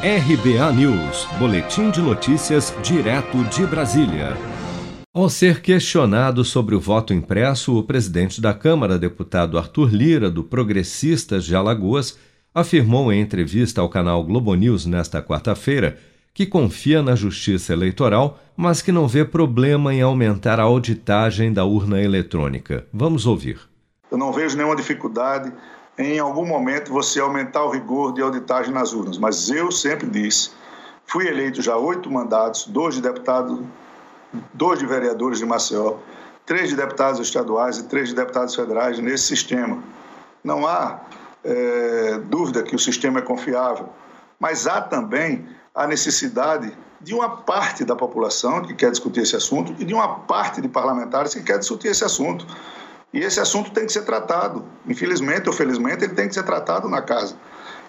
RBA News, Boletim de Notícias, direto de Brasília. Ao ser questionado sobre o voto impresso, o presidente da Câmara, deputado Arthur Lira, do Progressistas de Alagoas, afirmou em entrevista ao canal Globo News nesta quarta-feira que confia na justiça eleitoral, mas que não vê problema em aumentar a auditagem da urna eletrônica. Vamos ouvir. Eu não vejo nenhuma dificuldade em algum momento você aumentar o rigor de auditagem nas urnas. Mas eu sempre disse, fui eleito já oito mandatos, dois de deputado, dois de vereadores de Maceió, três de deputados estaduais e três de deputados federais nesse sistema. Não há é, dúvida que o sistema é confiável, mas há também a necessidade de uma parte da população que quer discutir esse assunto e de uma parte de parlamentares que quer discutir esse assunto. E esse assunto tem que ser tratado. Infelizmente ou felizmente, ele tem que ser tratado na casa.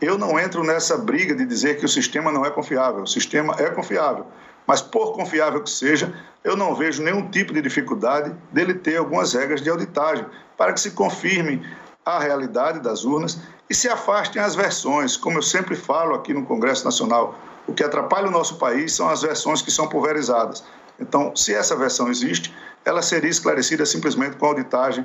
Eu não entro nessa briga de dizer que o sistema não é confiável. O sistema é confiável. Mas, por confiável que seja, eu não vejo nenhum tipo de dificuldade dele ter algumas regras de auditagem para que se confirme a realidade das urnas e se afastem as versões. Como eu sempre falo aqui no Congresso Nacional, o que atrapalha o nosso país são as versões que são pulverizadas. Então, se essa versão existe, ela seria esclarecida simplesmente com auditagem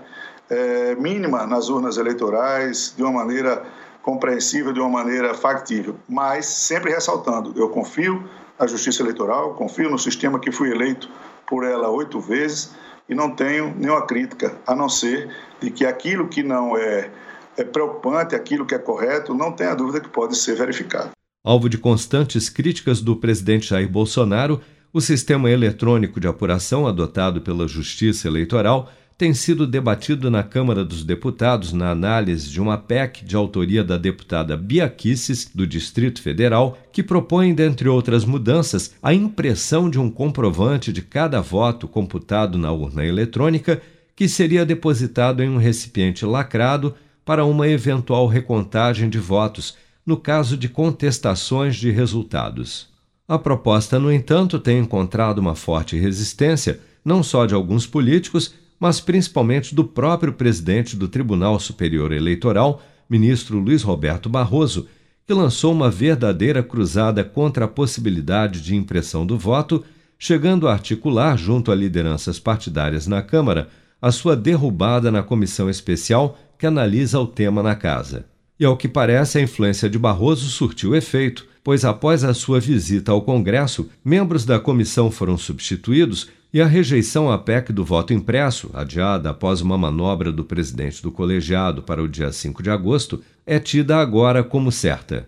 é, mínima nas urnas eleitorais, de uma maneira compreensível, de uma maneira factível. Mas, sempre ressaltando, eu confio na Justiça Eleitoral, confio no sistema que fui eleito por ela oito vezes e não tenho nenhuma crítica, a não ser de que aquilo que não é, é preocupante, aquilo que é correto, não tenha dúvida que pode ser verificado. Alvo de constantes críticas do presidente Jair Bolsonaro, o sistema eletrônico de apuração adotado pela Justiça Eleitoral tem sido debatido na Câmara dos Deputados na análise de uma PEC de autoria da deputada Bia Kicis, do Distrito Federal, que propõe, dentre outras mudanças, a impressão de um comprovante de cada voto computado na urna eletrônica, que seria depositado em um recipiente lacrado para uma eventual recontagem de votos, no caso de contestações de resultados. A proposta, no entanto, tem encontrado uma forte resistência, não só de alguns políticos, mas principalmente do próprio presidente do Tribunal Superior Eleitoral, ministro Luiz Roberto Barroso, que lançou uma verdadeira cruzada contra a possibilidade de impressão do voto, chegando a articular, junto a lideranças partidárias na Câmara, a sua derrubada na comissão especial que analisa o tema na casa. E ao que parece, a influência de Barroso surtiu efeito, pois após a sua visita ao Congresso, membros da comissão foram substituídos e a rejeição à PEC do voto impresso, adiada após uma manobra do presidente do colegiado para o dia 5 de agosto, é tida agora como certa.